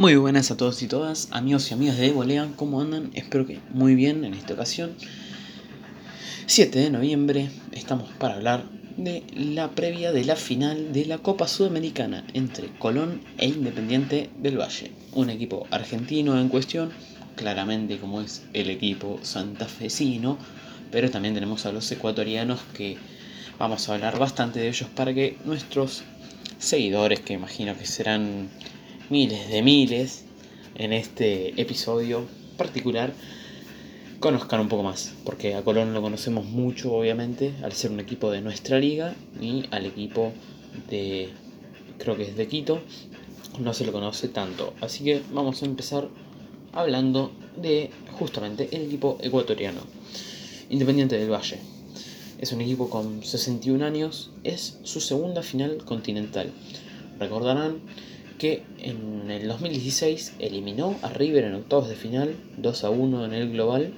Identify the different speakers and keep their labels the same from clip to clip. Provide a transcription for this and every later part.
Speaker 1: Muy buenas a todos y todas, amigos y amigas de Volea, ¿cómo andan? Espero que muy bien en esta ocasión. 7 de noviembre, estamos para hablar de la previa de la final de la Copa Sudamericana entre Colón e Independiente del Valle. Un equipo argentino en cuestión, claramente como es el equipo santafesino, pero también tenemos a los ecuatorianos que vamos a hablar bastante de ellos para que nuestros seguidores, que imagino que serán miles de miles en este episodio particular conozcan un poco más, porque a Colón lo conocemos mucho obviamente al ser un equipo de nuestra liga y al equipo de creo que es de Quito no se lo conoce tanto, así que vamos a empezar hablando de justamente el equipo ecuatoriano, Independiente del Valle. Es un equipo con 61 años, es su segunda final continental. Recordarán que en el 2016 eliminó a River en octavos de final, 2 a 1 en el global,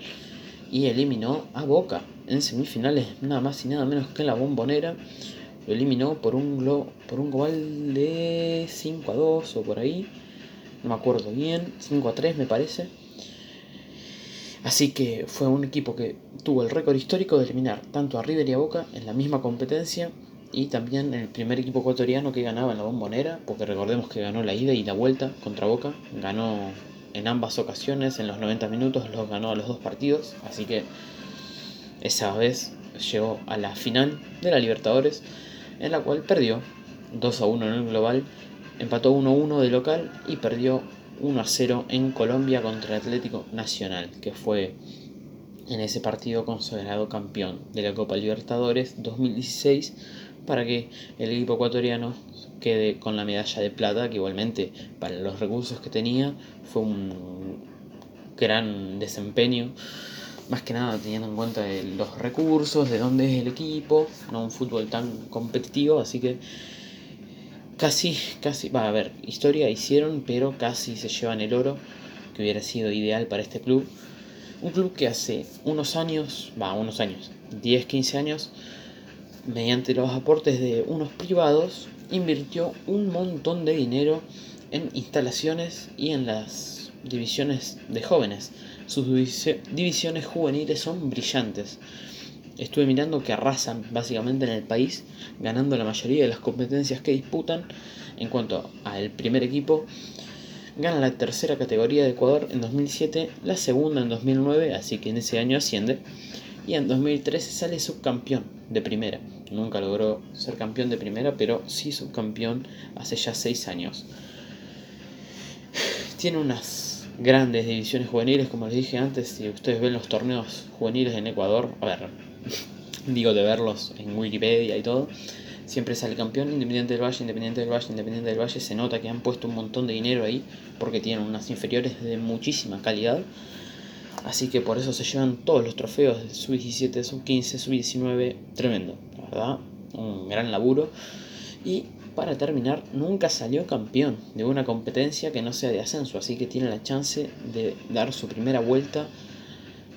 Speaker 1: y eliminó a Boca en semifinales, nada más y nada menos que en la bombonera. Lo eliminó por un, por un global de 5 a 2 o por ahí, no me acuerdo bien, 5 a 3 me parece. Así que fue un equipo que tuvo el récord histórico de eliminar tanto a River y a Boca en la misma competencia y también el primer equipo ecuatoriano que ganaba en la bombonera, porque recordemos que ganó la ida y la vuelta contra Boca, ganó en ambas ocasiones, en los 90 minutos los ganó a los dos partidos, así que esa vez llegó a la final de la Libertadores, en la cual perdió 2 a 1 en el global, empató 1 a 1 de local y perdió 1 a 0 en Colombia contra Atlético Nacional, que fue en ese partido considerado campeón de la Copa Libertadores 2016 para que el equipo ecuatoriano quede con la medalla de plata, que igualmente para los recursos que tenía fue un gran desempeño, más que nada teniendo en cuenta los recursos, de dónde es el equipo, no un fútbol tan competitivo, así que casi, casi, va a ver, historia hicieron, pero casi se llevan el oro, que hubiera sido ideal para este club. Un club que hace unos años, va, unos años, 10, 15 años, mediante los aportes de unos privados, invirtió un montón de dinero en instalaciones y en las divisiones de jóvenes. Sus divisiones juveniles son brillantes. Estuve mirando que arrasan básicamente en el país, ganando la mayoría de las competencias que disputan. En cuanto al primer equipo, gana la tercera categoría de Ecuador en 2007, la segunda en 2009, así que en ese año asciende y en 2013 sale subcampeón de primera. Nunca logró ser campeón de primera, pero sí subcampeón hace ya 6 años. Tiene unas grandes divisiones juveniles, como les dije antes, si ustedes ven los torneos juveniles en Ecuador, a ver, digo de verlos en Wikipedia y todo, siempre sale campeón Independiente del Valle, Independiente del Valle, Independiente del Valle, se nota que han puesto un montón de dinero ahí, porque tienen unas inferiores de muchísima calidad Así que por eso se llevan todos los trofeos de sub-17, sub-15, sub-19. Tremendo, la verdad. Un gran laburo. Y para terminar, nunca salió campeón de una competencia que no sea de ascenso. Así que tiene la chance de dar su primera vuelta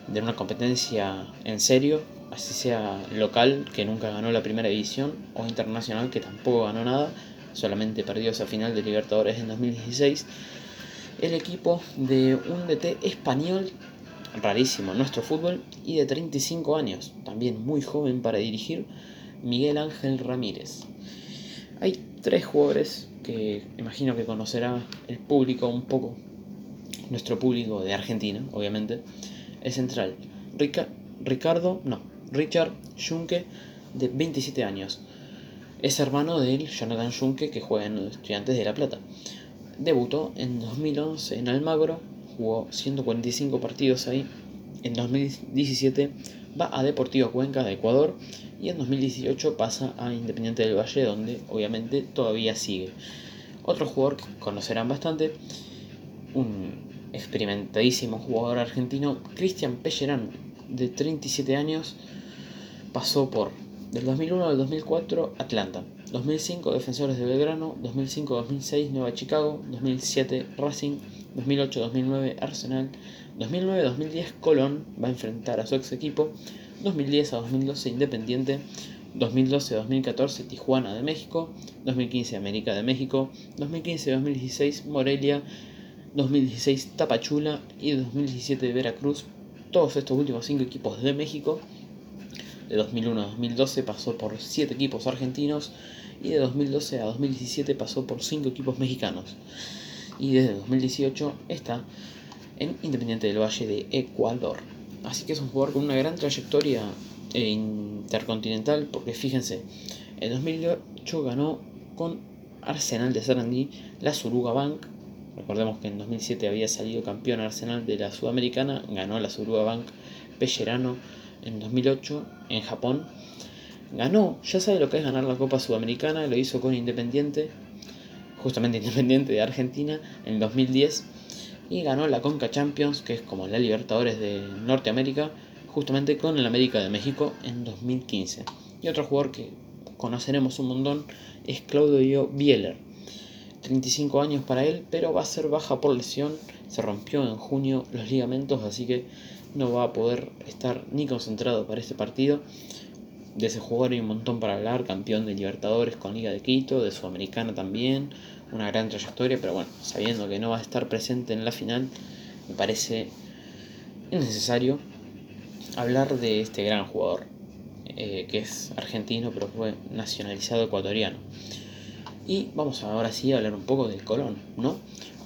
Speaker 1: de una competencia en serio. Así sea local, que nunca ganó la primera división, o internacional, que tampoco ganó nada. Solamente perdió esa final de Libertadores en 2016. El equipo de un DT español rarísimo nuestro fútbol y de 35 años, también muy joven para dirigir, Miguel Ángel Ramírez. Hay tres jugadores que imagino que conocerá el público un poco, nuestro público de Argentina, obviamente. El central, Ricardo, no, Richard Junque, de 27 años. Es hermano del Jonathan Junque que juega en Estudiantes de La Plata. Debutó en 2011 en Almagro jugó 145 partidos ahí. En 2017 va a Deportivo Cuenca de Ecuador y en 2018 pasa a Independiente del Valle donde obviamente todavía sigue. Otro jugador que conocerán bastante, un experimentadísimo jugador argentino, Cristian Pellerán, de 37 años, pasó por del 2001 al 2004 Atlanta, 2005 Defensores de Belgrano, 2005-2006 Nueva Chicago, 2007 Racing, 2008-2009 Arsenal, 2009-2010 Colón va a enfrentar a su ex equipo, 2010 a 2012 Independiente, 2012-2014 Tijuana de México, 2015 América de México, 2015-2016 Morelia, 2016 Tapachula y 2017 Veracruz. Todos estos últimos cinco equipos de México. De 2001 a 2012 pasó por 7 equipos argentinos y de 2012 a 2017 pasó por 5 equipos mexicanos. Y desde 2018 está en Independiente del Valle de Ecuador. Así que es un jugador con una gran trayectoria intercontinental porque fíjense, en 2008 ganó con Arsenal de Sarandí la Suruga Bank. Recordemos que en 2007 había salido campeón Arsenal de la Sudamericana, ganó la Suruga Bank Pellerano en 2008 en Japón. Ganó, ya sabe lo que es ganar la Copa Sudamericana, lo hizo con Independiente, justamente Independiente de Argentina en 2010 y ganó la Conca Champions, que es como la Libertadores de Norteamérica, justamente con el América de México en 2015. Y otro jugador que conoceremos un montón es Claudio Bieler. 35 años para él, pero va a ser baja por lesión. Se rompió en junio los ligamentos, así que no va a poder estar ni concentrado para este partido. De ese jugador hay un montón para hablar, campeón de Libertadores con Liga de Quito, de Sudamericana también, una gran trayectoria, pero bueno, sabiendo que no va a estar presente en la final, me parece innecesario hablar de este gran jugador, eh, que es argentino, pero fue nacionalizado ecuatoriano. Y vamos ahora sí a hablar un poco de Colón, ¿no?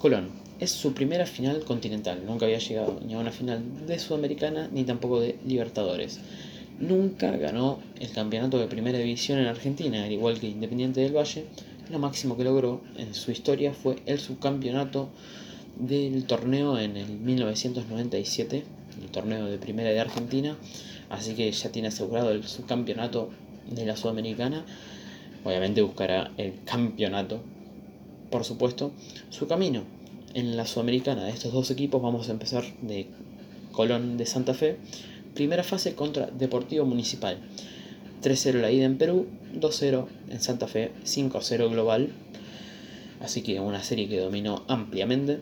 Speaker 1: Colón es su primera final continental, nunca había llegado ni a una final de Sudamericana ni tampoco de Libertadores. Nunca ganó el campeonato de primera división en Argentina, al igual que Independiente del Valle, lo máximo que logró en su historia fue el subcampeonato del torneo en el 1997, el torneo de primera de Argentina, así que ya tiene asegurado el subcampeonato de la Sudamericana. Obviamente buscará el campeonato, por supuesto. Su camino en la Sudamericana de estos dos equipos vamos a empezar de Colón de Santa Fe. Primera fase contra Deportivo Municipal. 3-0 la ida en Perú, 2-0 en Santa Fe, 5-0 global. Así que una serie que dominó ampliamente.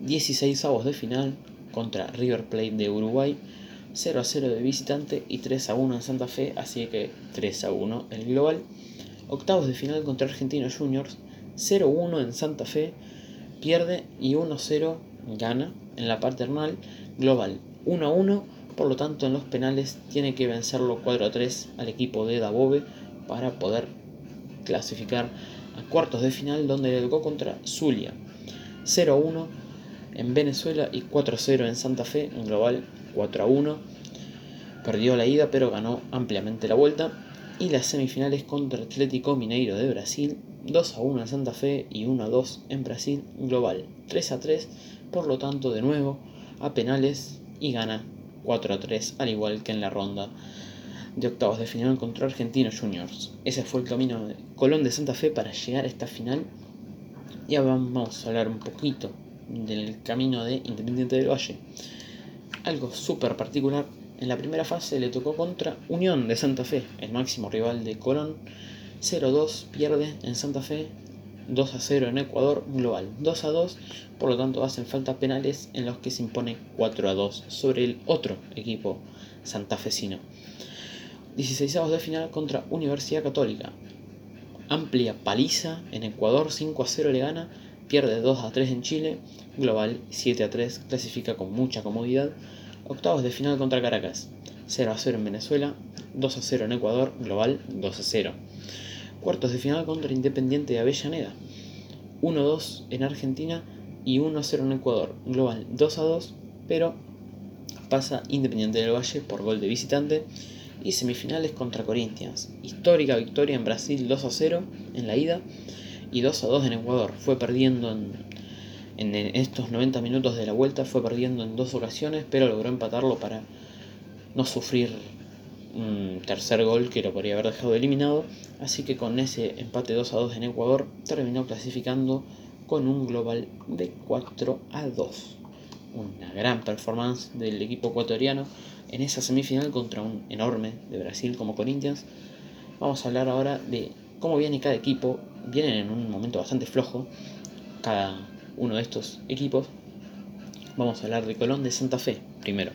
Speaker 1: 16 avos de final contra River Plate de Uruguay, 0 0 de visitante y 3 1 en Santa Fe, así que 3 1 el global. Octavos de final contra Argentinos Juniors, 0 1 en Santa Fe, pierde y 1 0 gana en la paternal global. 1 1 por lo tanto, en los penales tiene que vencerlo 4 a 3 al equipo de Dabove para poder clasificar a cuartos de final donde le tocó contra Zulia. 0 a 1 en Venezuela y 4 a 0 en Santa Fe, en global 4 a 1. Perdió la ida pero ganó ampliamente la vuelta. Y las semifinales contra Atlético Mineiro de Brasil, 2 a 1 en Santa Fe y 1 a 2 en Brasil, global 3 a 3. Por lo tanto, de nuevo a penales y gana 4 a 3, al igual que en la ronda de octavos de final contra Argentinos Juniors. Ese fue el camino de Colón de Santa Fe para llegar a esta final. Y ahora vamos a hablar un poquito del camino de Independiente del Valle. Algo súper particular. En la primera fase le tocó contra Unión de Santa Fe, el máximo rival de Colón. 0-2 pierde en Santa Fe 2 a 0 en Ecuador global 2 a 2, por lo tanto hacen falta penales en los que se impone 4 a 2 sobre el otro equipo santafesino. 16 de final contra Universidad Católica. Amplia paliza en Ecuador, 5 a 0 le gana, pierde 2 a 3 en Chile, global 7 a 3, clasifica con mucha comodidad. Octavos de final contra Caracas, 0 a 0 en Venezuela, 2 a 0 en Ecuador, global 2 a 0 cuartos de final contra Independiente de Avellaneda, 1-2 en Argentina y 1-0 en Ecuador, global 2-2, pero pasa Independiente del Valle por gol de visitante. Y semifinales contra Corinthians, histórica victoria en Brasil 2-0 en la ida y 2-2 en Ecuador, fue perdiendo en, en estos 90 minutos de la vuelta, fue perdiendo en dos ocasiones, pero logró empatarlo para no sufrir un tercer gol que lo podría haber dejado eliminado, así que con ese empate 2 a 2 en Ecuador terminó clasificando con un global de 4 a 2. Una gran performance del equipo ecuatoriano en esa semifinal contra un enorme de Brasil como Corinthians. Vamos a hablar ahora de cómo viene cada equipo. Vienen en un momento bastante flojo cada uno de estos equipos. Vamos a hablar de Colón de Santa Fe primero.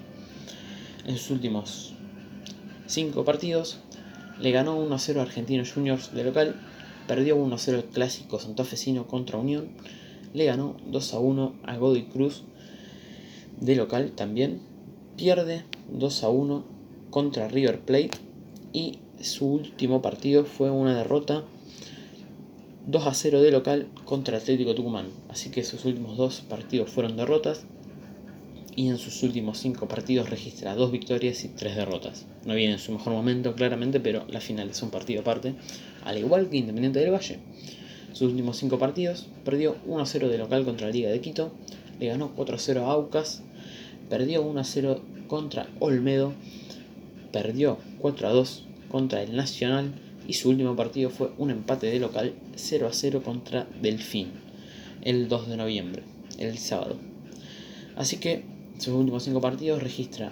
Speaker 1: En sus últimos 5 partidos, le ganó 1-0 a Argentinos Juniors de local, perdió 1-0 el clásico santafesino contra Unión, le ganó 2 a 1 a Godoy Cruz de local también. Pierde 2 a 1 contra River Plate y su último partido fue una derrota 2 a 0 de local contra Atlético Tucumán. Así que sus últimos dos partidos fueron derrotas y en sus últimos 5 partidos registra 2 victorias y 3 derrotas. No viene en su mejor momento claramente, pero la final es un partido aparte, al igual que Independiente del Valle. Sus últimos 5 partidos perdió 1 a 0 de local contra la Liga de Quito, le ganó 4 a 0 a Aucas, perdió 1 a 0 contra Olmedo, perdió 4 a 2 contra el Nacional y su último partido fue un empate de local 0 a 0 contra Delfín el 2 de noviembre, el sábado. Así que sus últimos 5 partidos registra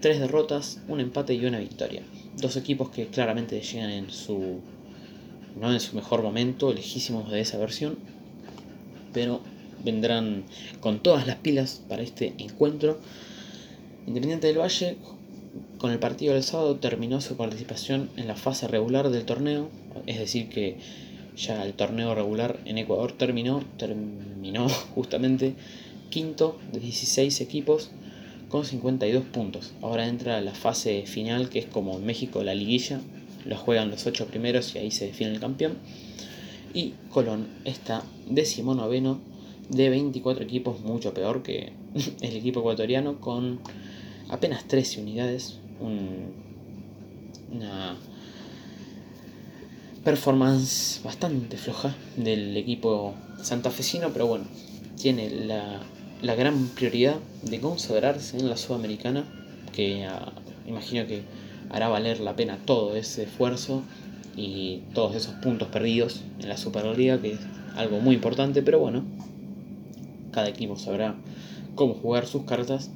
Speaker 1: 3 derrotas, un empate y una victoria. Dos equipos que claramente llegan en su no en su mejor momento, lejísimos de esa versión, pero vendrán con todas las pilas para este encuentro. Independiente del Valle, con el partido del sábado, terminó su participación en la fase regular del torneo, es decir, que ya el torneo regular en Ecuador terminó, terminó justamente quinto de 16 equipos con 52 puntos. Ahora entra la fase final, que es como en México la liguilla, lo juegan los 8 primeros y ahí se define el campeón. Y Colón está decimonoveno de 24 equipos, mucho peor que el equipo ecuatoriano, con apenas 13 unidades. una performance bastante floja del equipo santafesino, pero bueno, tiene la, la gran prioridad de consagrarse en la Sudamericana, que ah, imagino que hará valer la pena todo ese esfuerzo y todos esos puntos perdidos en la Superliga, que es algo muy importante, pero bueno, cada equipo sabrá cómo jugar sus cartas.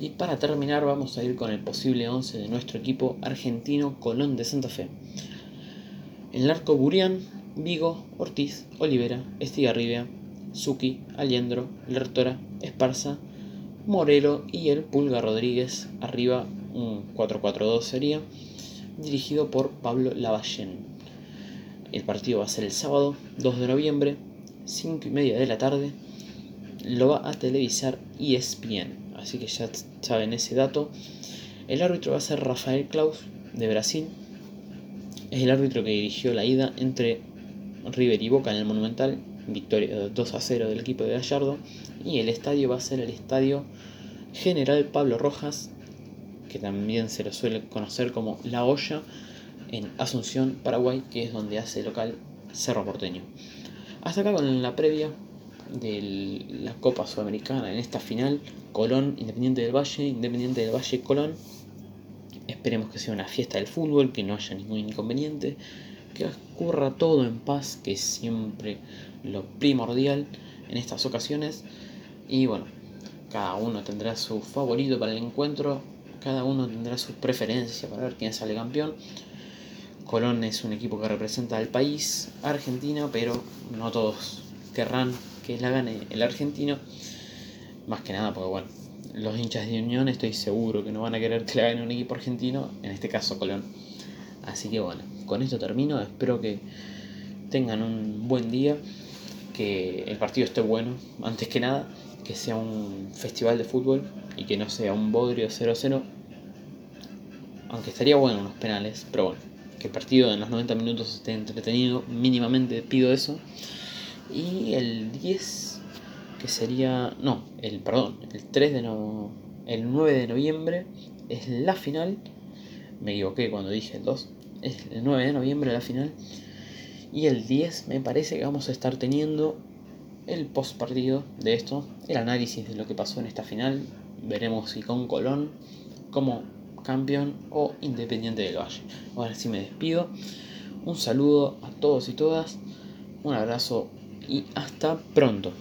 Speaker 1: Y para terminar vamos a ir con el posible 11 de nuestro equipo argentino Colón de Santa Fe. En el arco Burián, Vigo, Ortiz, Olivera, Estigarribia, Suki, Aliendro, Lertora, Esparza, Morelo y el Pulga Rodríguez. Arriba un 4-4-2 sería, dirigido por Pablo Lavallén. El partido va a ser el sábado 2 de noviembre, 5 y media de la tarde. Lo va a televisar ESPN, así que ya saben ese dato. El árbitro va a ser Rafael Klaus de Brasil. Es el árbitro que dirigió la ida entre River y Boca en el Monumental, victoria 2 a 0 del equipo de Gallardo. Y el estadio va a ser el estadio General Pablo Rojas que también se lo suele conocer como La Olla, en Asunción, Paraguay, que es donde hace local Cerro Porteño. Hasta acá con la previa de la Copa Sudamericana en esta final, Colón, Independiente del Valle, Independiente del Valle, Colón. Esperemos que sea una fiesta del fútbol, que no haya ningún inconveniente, que ocurra todo en paz, que es siempre lo primordial en estas ocasiones. Y bueno, cada uno tendrá su favorito para el encuentro, cada uno tendrá sus preferencias para ver quién sale campeón. Colón es un equipo que representa al país, Argentina, pero no todos querrán que la gane el argentino. Más que nada porque, bueno, los hinchas de Unión estoy seguro que no van a querer que la gane un equipo argentino, en este caso Colón. Así que bueno, con esto termino. Espero que tengan un buen día, que el partido esté bueno, antes que nada, que sea un festival de fútbol y que no sea un bodrio 0-0. Aunque estaría bueno unos penales, pero bueno, que el partido en los 90 minutos esté entretenido, mínimamente pido eso. Y el 10, que sería. No, el perdón, el 3 de no, el 9 de noviembre es la final. Me equivoqué cuando dije el 2. Es el 9 de noviembre la final. Y el 10 me parece que vamos a estar teniendo el post partido de esto, el análisis de lo que pasó en esta final, veremos si con Colón como campeón o Independiente del Valle. Ahora sí me despido. Un saludo a todos y todas. Un abrazo y hasta pronto.